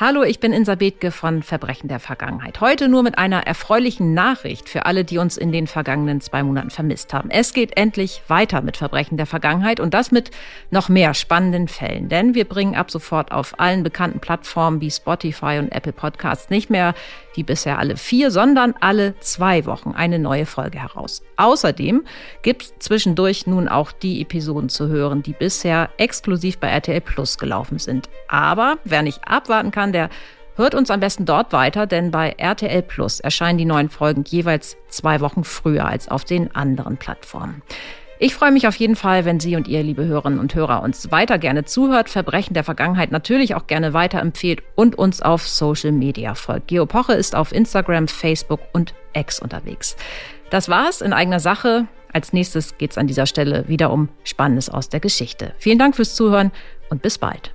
Hallo, ich bin Insa Bethke von Verbrechen der Vergangenheit. Heute nur mit einer erfreulichen Nachricht für alle, die uns in den vergangenen zwei Monaten vermisst haben. Es geht endlich weiter mit Verbrechen der Vergangenheit und das mit noch mehr spannenden Fällen. Denn wir bringen ab sofort auf allen bekannten Plattformen wie Spotify und Apple Podcasts nicht mehr die bisher alle vier, sondern alle zwei Wochen eine neue Folge heraus. Außerdem gibt es zwischendurch nun auch die Episoden zu hören, die bisher exklusiv bei RTL Plus gelaufen sind. Aber wer nicht abwarten kann, der hört uns am besten dort weiter, denn bei RTL Plus erscheinen die neuen Folgen jeweils zwei Wochen früher als auf den anderen Plattformen. Ich freue mich auf jeden Fall, wenn Sie und ihr, liebe Hörerinnen und Hörer, uns weiter gerne zuhört, Verbrechen der Vergangenheit natürlich auch gerne weiterempfehlt und uns auf Social Media folgt. Geo Poche ist auf Instagram, Facebook und X unterwegs. Das war's in eigener Sache. Als nächstes geht's an dieser Stelle wieder um Spannendes aus der Geschichte. Vielen Dank fürs Zuhören und bis bald.